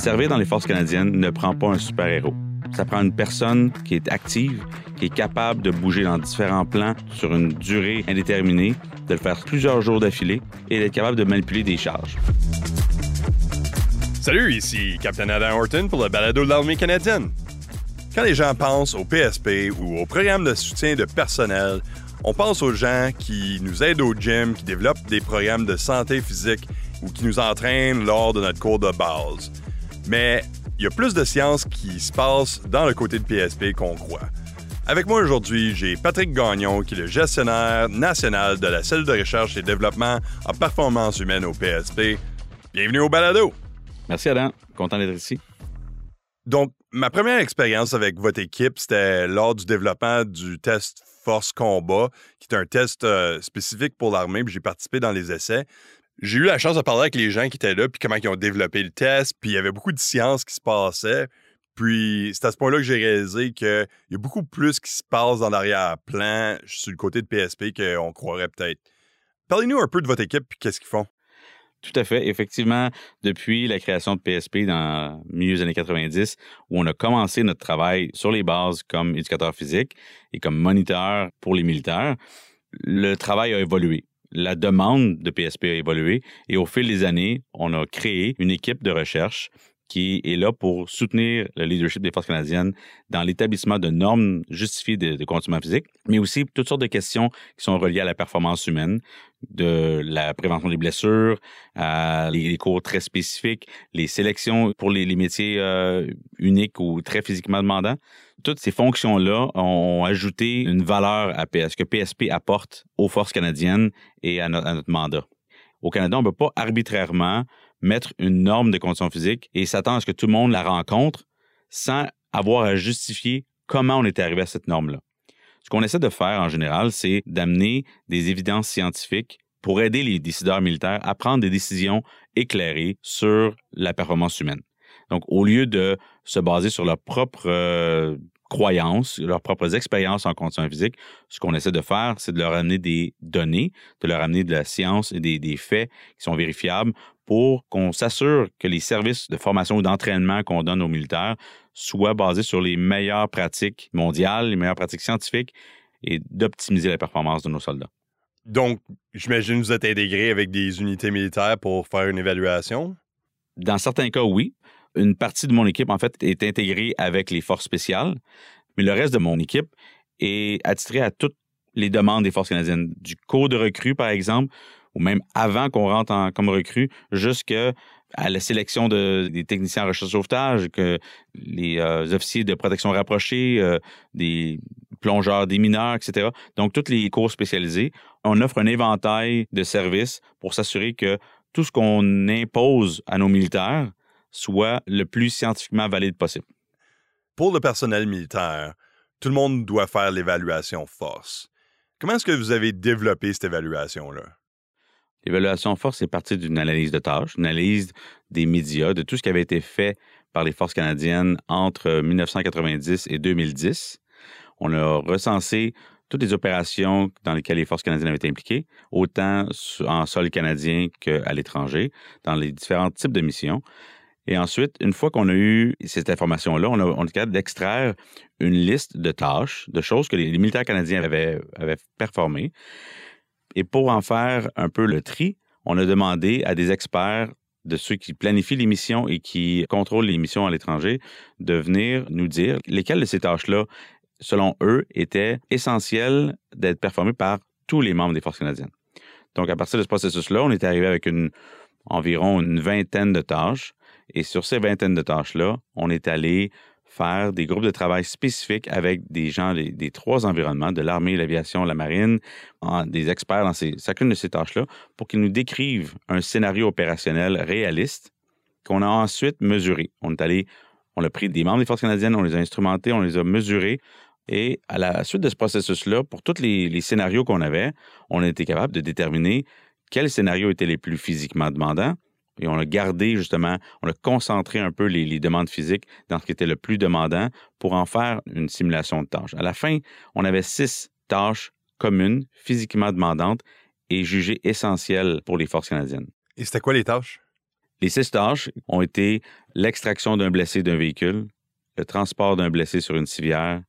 Servir dans les forces canadiennes ne prend pas un super-héros. Ça prend une personne qui est active, qui est capable de bouger dans différents plans sur une durée indéterminée, de le faire plusieurs jours d'affilée et d'être capable de manipuler des charges. Salut, ici Captain Adam Horton pour le balado de l'armée canadienne. Quand les gens pensent au PSP ou au programme de soutien de personnel, on pense aux gens qui nous aident au gym, qui développent des programmes de santé physique ou qui nous entraînent lors de notre cours de base. Mais il y a plus de sciences qui se passent dans le côté de PSP qu'on croit. Avec moi aujourd'hui, j'ai Patrick Gagnon, qui est le gestionnaire national de la cellule de recherche et développement en performance humaine au PSP. Bienvenue au balado. Merci Adam, content d'être ici. Donc, ma première expérience avec votre équipe, c'était lors du développement du test Force Combat, qui est un test euh, spécifique pour l'armée, puis j'ai participé dans les essais j'ai eu la chance de parler avec les gens qui étaient là, puis comment ils ont développé le test, puis il y avait beaucoup de sciences qui se passaient. Puis c'est à ce point-là que j'ai réalisé qu'il y a beaucoup plus qui se passe dans l'arrière-plan sur le côté de PSP qu'on croirait peut-être. Parlez-nous un peu de votre équipe puis qu'est-ce qu'ils font? Tout à fait. Effectivement, depuis la création de PSP dans le milieu des années 90, où on a commencé notre travail sur les bases comme éducateur physique et comme moniteur pour les militaires, le travail a évolué la demande de PSP a évolué et au fil des années, on a créé une équipe de recherche qui est là pour soutenir le leadership des forces canadiennes dans l'établissement de normes justifiées de, de physique, mais aussi toutes sortes de questions qui sont reliées à la performance humaine, de la prévention des blessures, à les, cours très spécifiques, les sélections pour les, métiers euh, uniques ou très physiquement demandants. Toutes ces fonctions-là ont ajouté une valeur à ce que PSP apporte aux forces canadiennes et à notre mandat. Au Canada, on ne peut pas arbitrairement mettre une norme de conditions physiques et s'attendre à ce que tout le monde la rencontre sans avoir à justifier comment on est arrivé à cette norme-là. Ce qu'on essaie de faire en général, c'est d'amener des évidences scientifiques pour aider les décideurs militaires à prendre des décisions éclairées sur la performance humaine. Donc, au lieu de se baser sur leur propre euh, croyances, leurs propres expériences en conditions physiques, ce qu'on essaie de faire, c'est de leur amener des données, de leur amener de la science et des faits qui sont vérifiables pour qu'on s'assure que les services de formation ou d'entraînement qu'on donne aux militaires soient basés sur les meilleures pratiques mondiales, les meilleures pratiques scientifiques et d'optimiser la performance de nos soldats. Donc, j'imagine que vous êtes intégré avec des unités militaires pour faire une évaluation? Dans certains cas, oui. Une partie de mon équipe, en fait, est intégrée avec les forces spéciales, mais le reste de mon équipe est attitré à toutes les demandes des forces canadiennes. Du cours de recrue, par exemple, ou même avant qu'on rentre en, comme recrue, jusqu'à la sélection des techniciens en recherche sauvetage, que les euh, officiers de protection rapprochée, euh, des plongeurs, des mineurs, etc. Donc, tous les cours spécialisés, on offre un éventail de services pour s'assurer que tout ce qu'on impose à nos militaires soit le plus scientifiquement valide possible. Pour le personnel militaire, tout le monde doit faire l'évaluation force. Comment est-ce que vous avez développé cette évaluation-là? L'évaluation force est partie d'une analyse de tâches, une analyse des médias, de tout ce qui avait été fait par les forces canadiennes entre 1990 et 2010. On a recensé toutes les opérations dans lesquelles les forces canadiennes avaient été impliquées, autant en sol canadien qu'à l'étranger, dans les différents types de missions. Et ensuite, une fois qu'on a eu cette information-là, on, a, on est capable d'extraire une liste de tâches, de choses que les, militaires canadiens avaient performées. Et pour en faire un peu le tri, on a demandé à des experts de ceux qui planifient les missions et qui contrôlent les missions à l'étranger de venir nous dire lesquelles de ces tâches-là, selon eux, étaient essentielles d'être performées par tous les membres des forces canadiennes. Donc, à partir de ce processus-là, on est arrivé avec environ une vingtaine de tâches et sur ces vingtaines de tâches-là, on est allé faire des groupes de travail spécifiques avec des gens des, trois environnements, de l'armée, l'aviation, la marine, des experts dans chacune de ces tâches-là, pour qu'ils nous décrivent un scénario opérationnel réaliste qu'on a ensuite mesuré. On est allé, on a pris des membres des forces canadiennes, on les a instrumentés, on les a mesurés. Et à la suite de ce processus-là, pour tous les, les scénarios qu'on avait, on a été capable de déterminer quels scénarios étaient les plus physiquement demandants, et on a gardé justement, on a concentré un peu les, demandes physiques dans ce qui était le plus demandant pour en faire une simulation de tâches. À la fin, on avait six tâches communes, physiquement demandantes et jugées essentielles pour les forces canadiennes. Et c'était quoi les tâches? Les six tâches ont été l'extraction d'un blessé d'un véhicule, le transport d'un blessé sur une civière,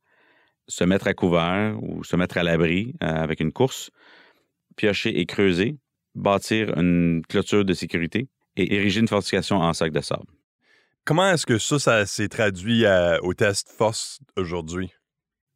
se mettre à couvert ou se mettre à l'abri euh, avec une course, piocher et creuser, bâtir une clôture de sécurité et ériger une fortification en sac de sable. Comment est-ce que ça, ça s'est traduit au test force aujourd'hui?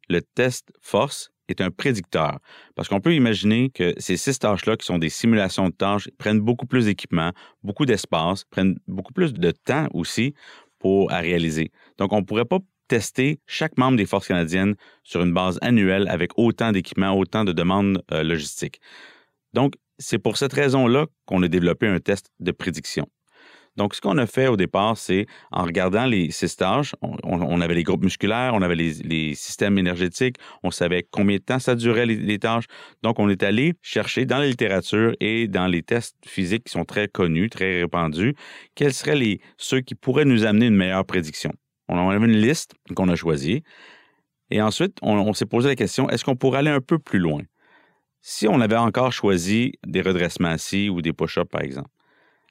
Le test force est un prédicteur. Parce qu'on peut imaginer que ces six tâches-là, qui sont des simulations de tâches, prennent beaucoup plus d'équipement, beaucoup d'espace, prennent beaucoup plus de temps aussi pour à réaliser. Donc, on ne pourrait pas tester chaque membre des forces canadiennes sur une base annuelle avec autant d'équipements, autant de demandes euh, logistiques. Donc, c'est pour cette raison-là qu'on a développé un test de prédiction. Donc, ce qu'on a fait au départ, c'est en regardant les six tâches, on, avait les groupes musculaires, on avait les, systèmes énergétiques, on savait combien de temps ça durait les, tâches. Donc, on est allé chercher dans la littérature et dans les tests physiques qui sont très connus, très répandus, quels seraient ceux qui pourraient nous amener une meilleure prédiction. On avait une liste qu'on a choisie. Et ensuite, on, s'est posé la question, est-ce qu'on pourrait aller un peu plus loin? Si on avait encore choisi des redressements assis ou des push-ups, par exemple,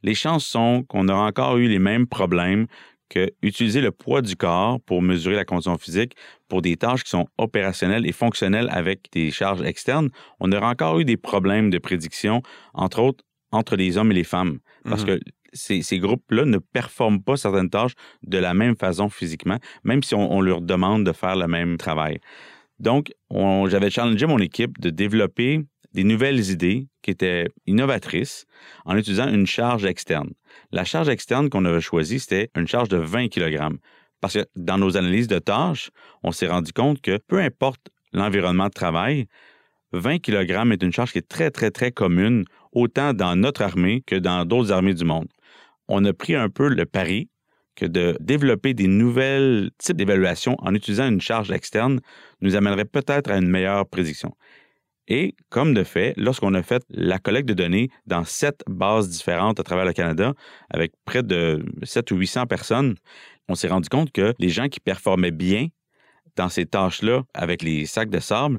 les chances sont qu'on aura encore eu les mêmes problèmes que utiliser le poids du corps pour mesurer la condition physique pour des tâches qui sont opérationnelles et fonctionnelles avec des charges externes, on aura encore eu des problèmes de prédiction, entre autres entre les hommes et les femmes. Parce mhm. que ces, groupes-là ne performent pas certaines tâches de la même façon physiquement, même si on, leur demande de faire le même travail. Donc, j'avais challengé mon équipe de développer des nouvelles idées qui étaient innovatrices en utilisant une charge externe. La charge externe qu'on avait choisie, c'était une charge de 20 kg. Parce que dans nos analyses de tâches, on s'est rendu compte que peu importe l'environnement de travail, 20 kg est une charge qui est très, très, très commune, autant dans notre armée que dans d'autres armées du monde. On a pris un peu le pari que de développer des nouvelles types d'évaluation en utilisant une charge externe nous amènerait peut-être à une meilleure prédiction. Et comme de fait, lorsqu'on a fait la collecte de données dans sept bases différentes à travers le Canada, avec près de 7 ou 800 personnes, on s'est rendu compte que les gens qui performaient bien dans ces tâches-là avec les sacs de sable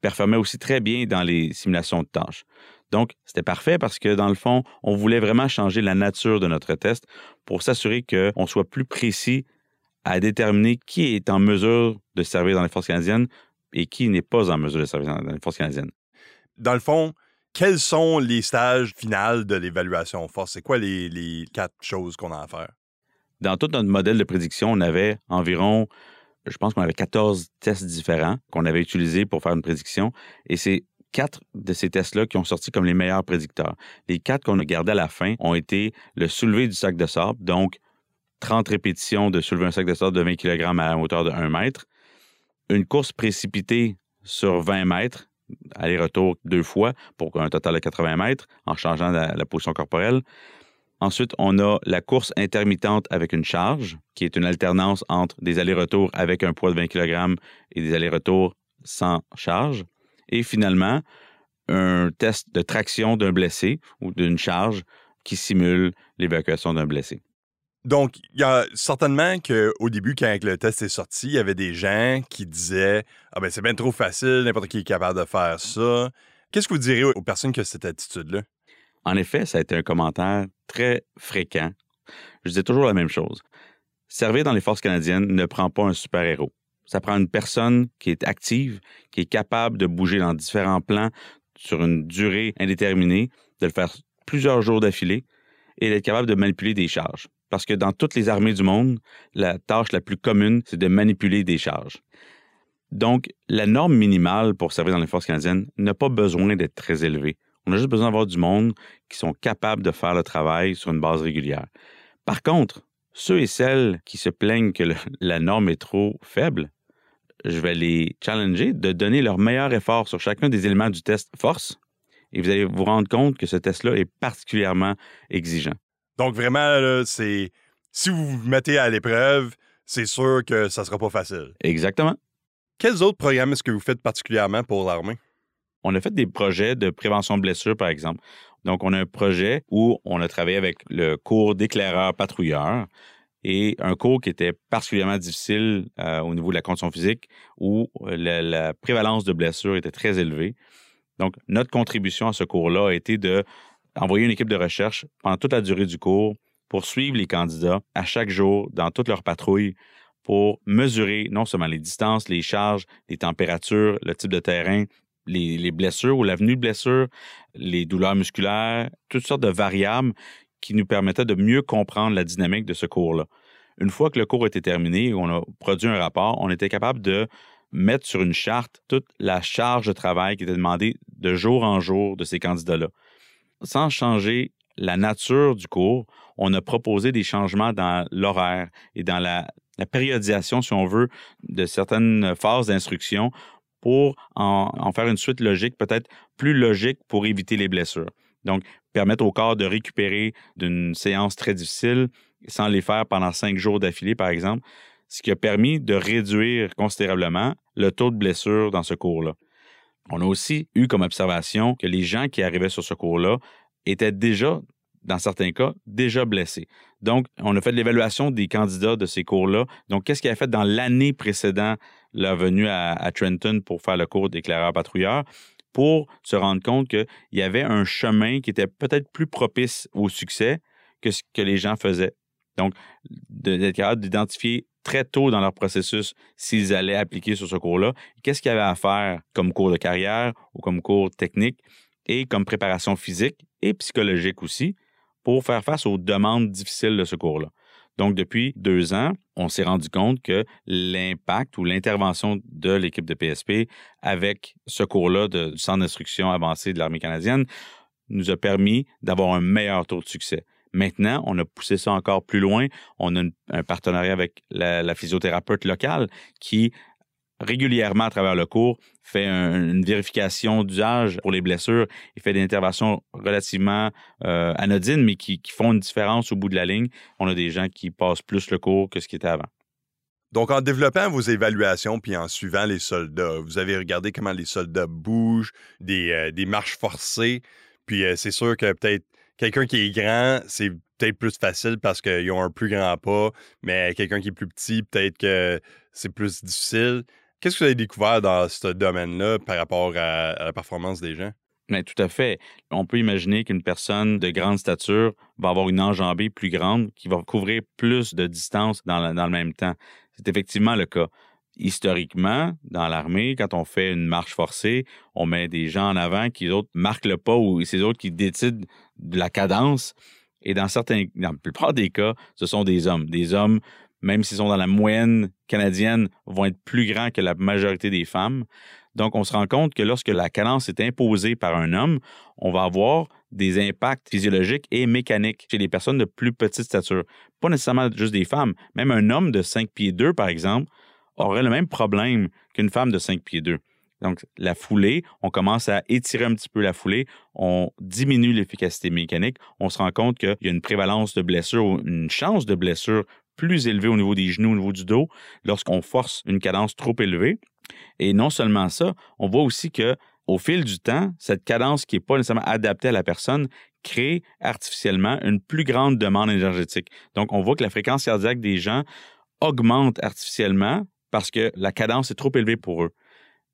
performaient aussi très bien dans les simulations de tâches. Donc, c'était parfait parce que, dans le fond, on voulait vraiment changer la nature de notre test pour s'assurer qu'on soit plus précis à déterminer qui est en mesure de servir dans les forces canadiennes et qui n'est pas en mesure de servir dans les forces canadiennes. Dans le fond, quels sont les stages finaux de l'évaluation force? C'est quoi les, quatre choses qu'on a à faire? Dans tout notre modèle de prédiction, on avait environ, je pense qu'on avait 14 tests différents qu'on avait utilisés pour faire une prédiction. Et c'est quatre de ces tests-là qui ont sorti comme les meilleurs prédicteurs. Les quatre qu'on a gardés à la fin ont été le soulevé du sac de sable, donc 30 répétitions de soulever un sac de sable de 20 kg à la hauteur de 1 mètre, une course précipitée sur 20 mètres, aller-retour deux fois pour un total de 80 mètres en changeant la, position corporelle. Ensuite, on a la course intermittente avec une charge, qui est une alternance entre des allers-retours avec un poids de 20 kg et des allers-retours sans charge. Et finalement, un test de traction d'un blessé ou d'une charge qui simule l'évacuation d'un blessé. Donc, il y a certainement qu'au début, quand le test est sorti, il y avait des gens qui disaient Ah ben c'est bien trop facile, n'importe qui est capable de faire ça. Qu'est-ce que vous direz aux personnes qui ont cette attitude-là? En effet, ça a été un commentaire très fréquent. Je disais toujours la même chose. Servir dans les forces canadiennes ne prend pas un super-héros. Ça prend une personne qui est active, qui est capable de bouger dans différents plans sur une durée indéterminée, de le faire plusieurs jours d'affilée et d'être capable de manipuler des charges parce que dans toutes les armées du monde, la tâche la plus commune, c'est de manipuler des charges. Donc, la norme minimale pour servir dans les forces canadiennes n'a pas besoin d'être très élevée. On a juste besoin d'avoir du monde qui sont capables de faire le travail sur une base régulière. Par contre, ceux et celles qui se plaignent que la norme est trop faible, je vais les challenger de donner leur meilleur effort sur chacun des éléments du test force et vous allez vous rendre compte que ce test-là est particulièrement exigeant. Donc, vraiment, c'est. Si vous vous mettez à l'épreuve, c'est sûr que ça sera pas facile. Exactement. Quels autres programmes est-ce que vous faites particulièrement pour l'armée? On a fait des projets de prévention de blessures, par exemple. Donc, on a un projet où on a travaillé avec le cours d'éclaireur patrouilleur et un cours qui était particulièrement difficile euh, au niveau de la condition physique où euh, la, prévalence de blessures était très élevée. Donc, notre contribution à ce cours-là a été de envoyer une équipe de recherche pendant toute la durée du cours pour suivre les candidats à chaque jour dans toutes leurs patrouilles pour mesurer non seulement les distances, les charges, les températures, le type de terrain, les, blessures ou l'avenue de blessures, les douleurs musculaires, toutes sortes de variables qui nous permettaient de mieux comprendre la dynamique de ce cours-là. Une fois que le cours était terminé, on a produit un rapport, on était capable de mettre sur une charte toute la charge de travail qui était demandée de jour en jour de ces candidats-là. Sans changer la nature du cours, on a proposé des changements dans l'horaire et dans la, périodisation, si on veut, de certaines phases d'instruction pour en, faire une suite logique, peut-être plus logique pour éviter les blessures. Donc, permettre au corps de récupérer d'une séance très difficile sans les faire pendant cinq jours d'affilée, par exemple, ce qui a permis de réduire considérablement le taux de blessure dans ce cours-là. On a aussi eu comme observation que les gens qui arrivaient sur ce cours-là étaient déjà, dans certains cas, déjà blessés. Donc, on a fait l'évaluation des candidats de ces cours-là. Donc, qu'est-ce qu'ils avaient fait dans l'année précédente leur venue à, Trenton pour faire le cours d'éclaireur-patrouilleur? Pour se rendre compte qu'il y avait un chemin qui était peut-être plus propice au succès que ce que les gens faisaient. Donc, d'être capable d'identifier très tôt dans leur processus s'ils allaient appliquer sur ce cours-là, qu'est-ce qu'il y avait à faire comme cours de carrière ou comme cours technique et comme préparation physique et psychologique aussi pour faire face aux demandes difficiles de ce cours-là. Donc, depuis deux ans, on s'est rendu compte que l'impact ou l'intervention de l'équipe de PSP avec ce cours-là du Centre d'instruction avancé de l'Armée canadienne nous a permis d'avoir un meilleur taux de succès. Maintenant, on a poussé ça encore plus loin. On a un partenariat avec la, physiothérapeute locale qui régulièrement à travers le cours fait une vérification d'usage pour les blessures. Il fait des interventions relativement euh, anodines, mais qui, font une différence au bout de la ligne. On a des gens qui passent plus le cours que ce qui était avant. Donc, en développant vos évaluations puis en suivant les soldats, vous avez regardé comment les soldats bougent, des, euh, marches forcées. Puis euh, c'est sûr que peut-être quelqu'un qui est grand, c'est peut-être plus facile parce qu'ils ont un plus grand pas, mais quelqu'un qui est plus petit, peut-être que c'est plus difficile. Qu'est-ce que vous avez découvert dans ce domaine-là par rapport à, la performance des gens? Mais tout à fait. On peut imaginer qu'une personne de grande stature va avoir une enjambée plus grande qui va couvrir plus de distance dans, le même temps. C'est effectivement le cas. Historiquement, dans l'armée, quand on fait une marche forcée, on met des gens en avant qui, autres, marquent le pas ou c'est autres qui décident de la cadence. Et dans certains, dans la plupart des cas, ce sont des hommes. Des hommes même s'ils sont dans la moyenne canadienne, vont être plus grands que la majorité des femmes. Donc, on se rend compte que lorsque la cadence est imposée par un homme, on va avoir des impacts physiologiques et mécaniques chez les personnes de plus petite stature. Pas nécessairement juste des femmes. Même un homme de 5 pieds 2, par exemple, aurait le même problème qu'une femme de 5 pieds 2. Donc, la foulée, on commence à étirer un petit peu la foulée, on diminue l'efficacité mécanique, on se rend compte qu'il y a une prévalence de blessure ou une chance de blessure plus élevé au niveau des genoux, au niveau du dos, lorsqu'on force une cadence trop élevée. Et non seulement ça, on voit aussi que au fil du temps, cette cadence qui n'est pas nécessairement adaptée à la personne crée artificiellement une plus grande demande énergétique. Donc, on voit que la fréquence cardiaque des gens augmente artificiellement parce que la cadence est trop élevée pour eux.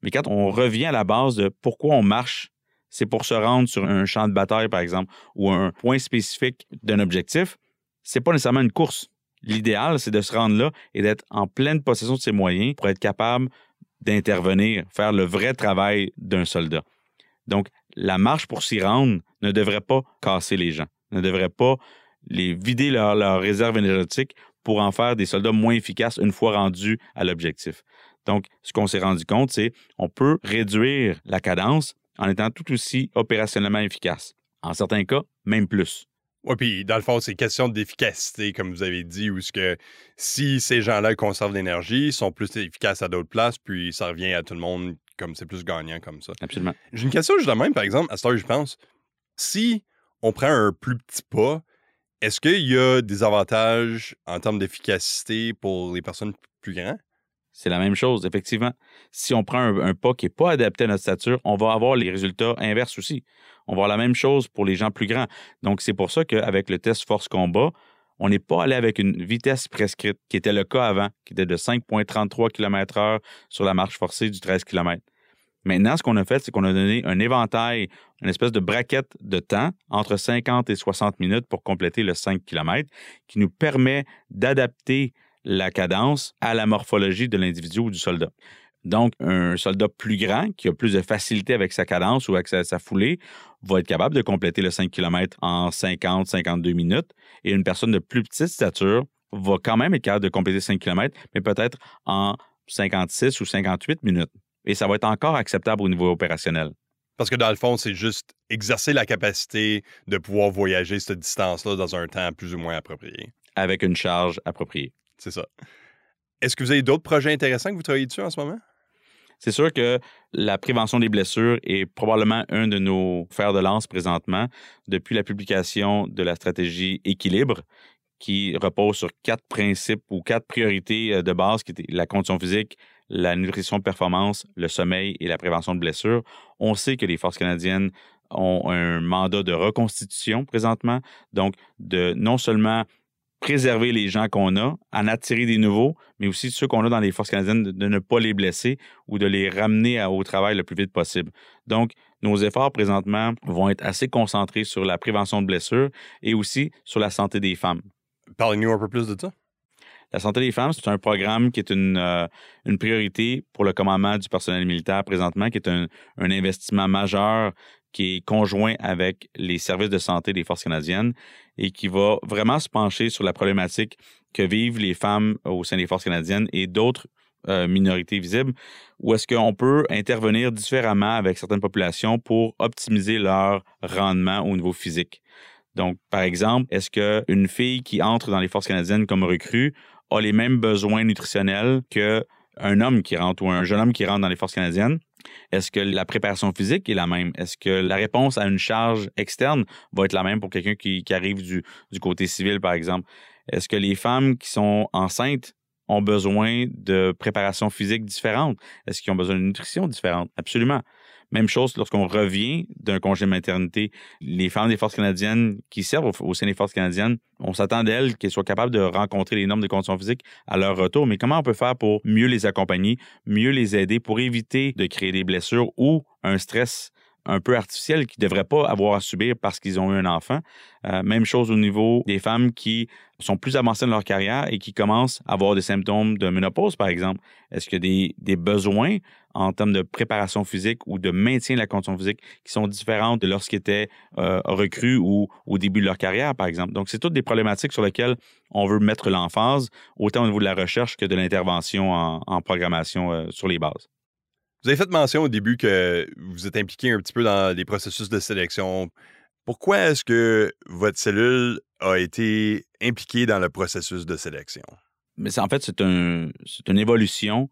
Mais quand on revient à la base de pourquoi on marche, c'est pour se rendre sur un champ de bataille, par exemple, ou un point spécifique d'un objectif, c'est pas nécessairement une course. L'idéal, c'est de se rendre là et d'être en pleine possession de ses moyens pour être capable d'intervenir, faire le vrai travail d'un soldat. Donc, la marche pour s'y rendre ne devrait pas casser les gens, ne devrait pas les vider leur, leur réserve énergétique pour en faire des soldats moins efficaces une fois rendus à l'objectif. Donc, ce qu'on s'est rendu compte, c'est on peut réduire la cadence en étant tout aussi opérationnellement efficace. En certains cas, même plus. Oui, puis dans le fond, c'est question d'efficacité, comme vous avez dit, où ce que si ces gens-là conservent l'énergie, sont plus efficaces à d'autres places, puis ça revient à tout le monde comme c'est plus gagnant comme ça. Absolument. J'ai une question juste de même, par exemple, à ce que je pense. Si on prend un plus petit pas, est-ce qu'il y a des avantages en termes d'efficacité pour les personnes plus grandes? C'est la même chose, effectivement. Si on prend un, pas qui n'est pas adapté à notre stature, on va avoir les résultats inverses aussi. On va avoir la même chose pour les gens plus grands. Donc, c'est pour ça qu'avec le test force combat, on n'est pas allé avec une vitesse prescrite, qui était le cas avant, qui était de 5,33 km/h sur la marche forcée du 13 km. Maintenant, ce qu'on a fait, c'est qu'on a donné un éventail, une espèce de braquette de temps entre 50 et 60 minutes pour compléter le 5 km qui nous permet d'adapter la cadence à la morphologie de l'individu ou du soldat. Donc, un soldat plus grand, qui a plus de facilité avec sa cadence ou avec sa, foulée, va être capable de compléter le 5 km en 50-52 minutes. Et une personne de plus petite stature va quand même être capable de compléter 5 km, mais peut-être en 56 ou 58 minutes. Et ça va être encore acceptable au niveau opérationnel. Parce que dans le fond, c'est juste exercer la capacité de pouvoir voyager cette distance-là dans un temps plus ou moins approprié. Avec une charge appropriée. C'est ça. Est-ce que vous avez d'autres projets intéressants que vous travaillez dessus en ce moment? C'est sûr que la prévention des blessures est probablement un de nos fers de lance présentement depuis la publication de la stratégie Équilibre, qui repose sur quatre principes ou quatre priorités euh, de base, qui étaient la condition physique, la nutrition performance, le sommeil et la prévention de blessures. On sait que les forces canadiennes ont un mandat de reconstitution présentement, donc de non seulement préserver les gens qu'on a, en attirer des nouveaux, mais aussi ceux qu'on a dans les forces canadiennes, de, ne pas les blesser ou de les ramener au travail le plus vite possible. Donc, nos efforts présentement vont être assez concentrés sur la prévention de blessures et aussi sur la santé des femmes. Parlez-nous un peu plus de ça. La santé des femmes, c'est un programme qui est une, euh, une, priorité pour le commandement du personnel militaire présentement, qui est un, un investissement majeur qui est conjoint avec les services de santé des forces canadiennes et qui va vraiment se pencher sur la problématique que vivent les femmes au sein des forces canadiennes et d'autres euh, minorités visibles, où est-ce qu'on peut intervenir différemment avec certaines populations pour optimiser leur rendement au niveau physique? Donc, par exemple, est-ce qu'une fille qui entre dans les forces canadiennes comme recrue a les mêmes besoins nutritionnels qu'un homme qui rentre ou un jeune homme qui rentre dans les forces canadiennes? Est-ce que la préparation physique est la même? Est-ce que la réponse à une charge externe va être la même pour quelqu'un qui, arrive du, côté civil, par exemple? Est-ce que les femmes qui sont enceintes ont besoin de préparation physique différente? Est-ce qu'ils ont besoin de nutrition différente? Absolument. Même chose lorsqu'on revient d'un congé de maternité. Les femmes des forces canadiennes qui servent au, sein des forces canadiennes, on s'attend d'elles qu'elles soient capables de rencontrer les normes de conditions physiques à leur retour. Mais comment on peut faire pour mieux les accompagner, mieux les aider pour éviter de créer des blessures ou un stress un peu artificiel qu'ils ne devraient pas avoir à subir parce qu'ils ont eu un enfant? Euh, même chose au niveau des femmes qui sont plus avancées dans leur carrière et qui commencent à avoir des symptômes de ménopause, par exemple. Est-ce qu'il y a des, besoins en termes de préparation physique ou de maintien de la condition physique qui sont différentes de lorsqu'ils étaient euh, recrues ou au début de leur carrière, par exemple. Donc, c'est toutes des problématiques sur lesquelles on veut mettre l'emphase, autant au niveau de la recherche que de l'intervention en, programmation euh, sur les bases. Vous avez fait mention au début que vous êtes impliqué un petit peu dans les processus de sélection. Pourquoi est-ce que votre cellule a été impliquée dans le processus de sélection? Mais en fait, c'est une évolution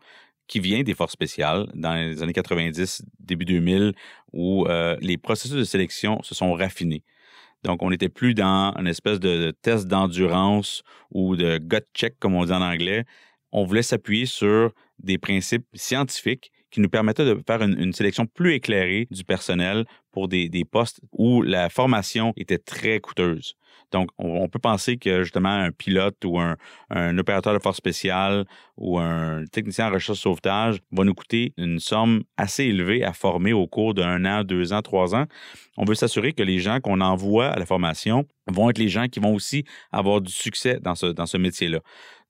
qui vient des forces spéciales dans les années 90, début 2000, où euh, les processus de sélection se sont raffinés. Donc, on n'était plus dans une espèce de test d'endurance ou de gut check, comme on dit en anglais. On voulait s'appuyer sur des principes scientifiques qui nous permettait de faire une, sélection plus éclairée du personnel pour des, postes où la formation était très coûteuse. Donc, on, peut penser que justement un pilote ou un, opérateur de force spéciale ou un technicien en recherche sauvetage va nous coûter une somme assez élevée à former au cours d'un an, deux ans, trois ans. On veut s'assurer que les gens qu'on envoie à la formation vont être les gens qui vont aussi avoir du succès dans ce, dans ce métier-là.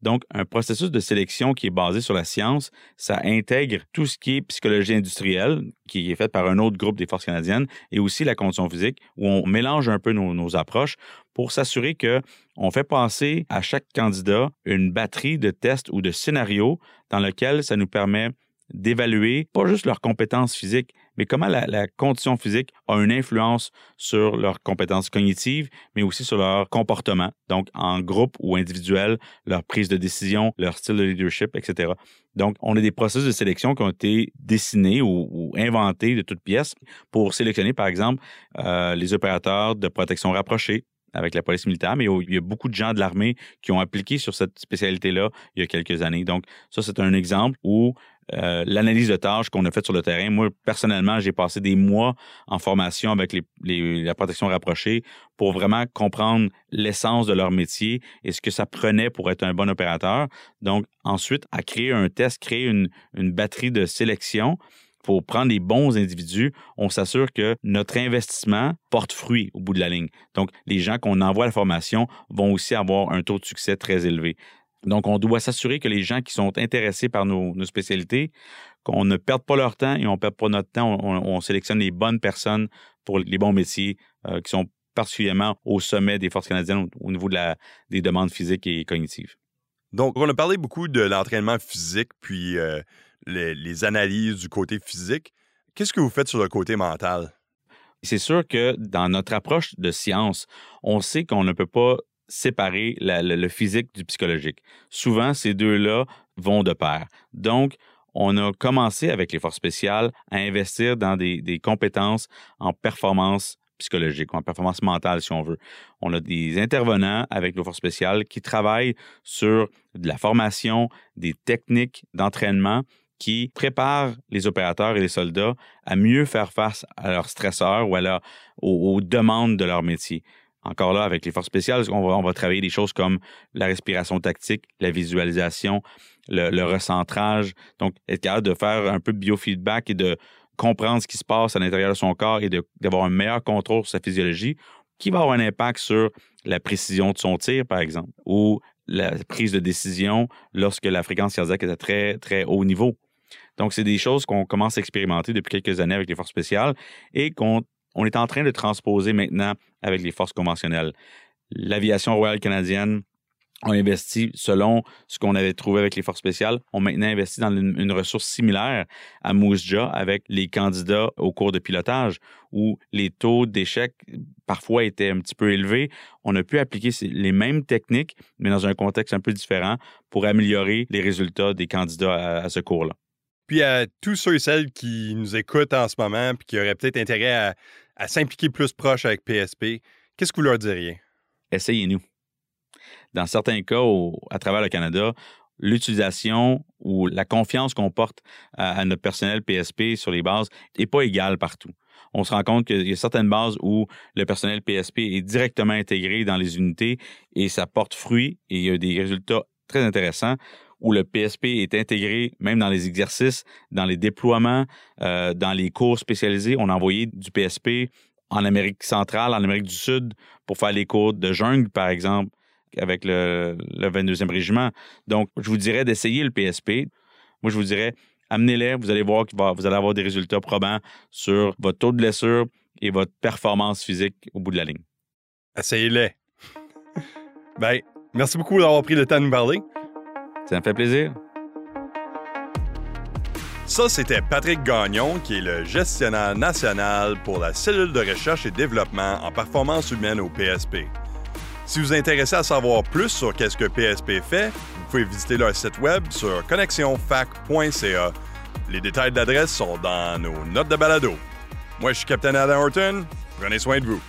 Donc, un processus de sélection qui est basé sur la science, ça intègre tout ce qui est psychologie industrielle, qui est faite par un autre groupe des forces canadiennes, et aussi la condition physique, où on mélange un peu nos, approches pour s'assurer que on fait passer à chaque candidat une batterie de tests ou de scénarios dans lequel ça nous permet d'évaluer pas juste leurs compétences physiques, mais comment la, condition physique a une influence sur leurs compétences cognitives, mais aussi sur leur comportement, donc en groupe ou individuel, leur prise de décision, leur style de leadership, etc. Donc, on a des processus de sélection qui ont été dessinés ou, inventés de toutes pièces pour sélectionner, par exemple, euh, les opérateurs de protection rapprochée, avec la police militaire, mais il y a beaucoup de gens de l'armée qui ont appliqué sur cette spécialité-là il y a quelques années. Donc, ça, c'est un exemple où euh, l'analyse de tâches qu'on a faite sur le terrain. Moi, personnellement, j'ai passé des mois en formation avec la protection rapprochée pour vraiment comprendre l'essence de leur métier et ce que ça prenait pour être un bon opérateur. Donc, ensuite, à créer un test, créer une, une batterie de sélection pour prendre les bons individus, on s'assure que notre investissement porte fruit au bout de la ligne. Donc, les gens qu'on envoie à la formation vont aussi avoir un taux de succès très élevé. Donc, on doit s'assurer que les gens qui sont intéressés par nos, spécialités, qu'on ne perde pas leur temps et on ne perd pas notre temps, on, sélectionne les bonnes personnes pour les bons métiers euh, qui sont particulièrement au sommet des forces canadiennes au, niveau de la, des demandes physiques et cognitives. Donc, on a parlé beaucoup de l'entraînement physique, puis euh, les, analyses du côté physique. Qu'est-ce que vous faites sur le côté mental? C'est sûr que dans notre approche de science, on sait qu'on ne peut pas séparer le, physique du psychologique. Souvent, ces deux-là vont de pair. Donc, on a commencé avec les forces spéciales à investir dans des, compétences en performance psychologique, en performance mentale, si on veut. On a des intervenants avec nos forces spéciales qui travaillent sur de la formation, des techniques d'entraînement qui préparent les opérateurs et les soldats à mieux faire face à leurs stresseurs ou à aux, demandes de leur métier. Encore là, avec les forces spéciales, on va, travailler des choses comme la respiration tactique, la visualisation, le, le recentrage. Donc, être capable de faire un peu de biofeedback et de comprendre ce qui se passe à l'intérieur de son corps et d'avoir un meilleur contrôle sur sa physiologie, qui va avoir un impact sur la précision de son tir, par exemple, ou la prise de décision lorsque la fréquence cardiaque est à très, très haut niveau. Donc, c'est des choses qu'on commence à expérimenter depuis quelques années avec les forces spéciales et qu'on on est en train de transposer maintenant avec les forces conventionnelles. L'aviation royale canadienne on investit selon ce qu'on avait trouvé avec les forces spéciales. On maintenant investi dans une, ressource similaire à Moose avec les candidats au cours de pilotage où les taux d'échec parfois étaient un petit peu élevés. On a pu appliquer les mêmes techniques, mais dans un contexte un peu différent pour améliorer les résultats des candidats à, ce cours-là. Puis à tous ceux et celles qui nous écoutent en ce moment et qui auraient peut-être intérêt à s'impliquer plus proche avec PSP, qu'est-ce que vous leur diriez? Essayez-nous dans certains cas, à travers le Canada, l'utilisation ou la confiance qu'on porte à, notre personnel PSP sur les bases n'est pas égale partout. On se rend compte qu'il y a certaines bases où le personnel PSP est directement intégré dans les unités et ça porte fruit et il y a des résultats très intéressants où le PSP est intégré même dans les exercices, dans les déploiements, euh, dans les cours spécialisés. On a envoyé du PSP en Amérique centrale, en Amérique du Sud, pour faire les cours de jungle, par exemple avec le, 22e régiment. Donc, je vous dirais d'essayer le PSP. Moi, je vous dirais, amenez-les, vous allez voir que vous allez avoir des résultats probants sur votre taux de blessure et votre performance physique au bout de la ligne. Essayez-les. ben, merci beaucoup d'avoir pris le temps de nous parler. Ça me fait plaisir. Ça, c'était Patrick Gagnon, qui est le gestionnaire national pour la cellule de recherche et développement en performance humaine au PSP. Si vous êtes intéressé à savoir plus sur qu'est-ce que PSP fait, vous pouvez visiter leur site web sur connexionfac.ca. Les détails d'adresse sont dans nos notes de balado. Moi, je suis Capitaine Adam Horton. Prenez soin de vous.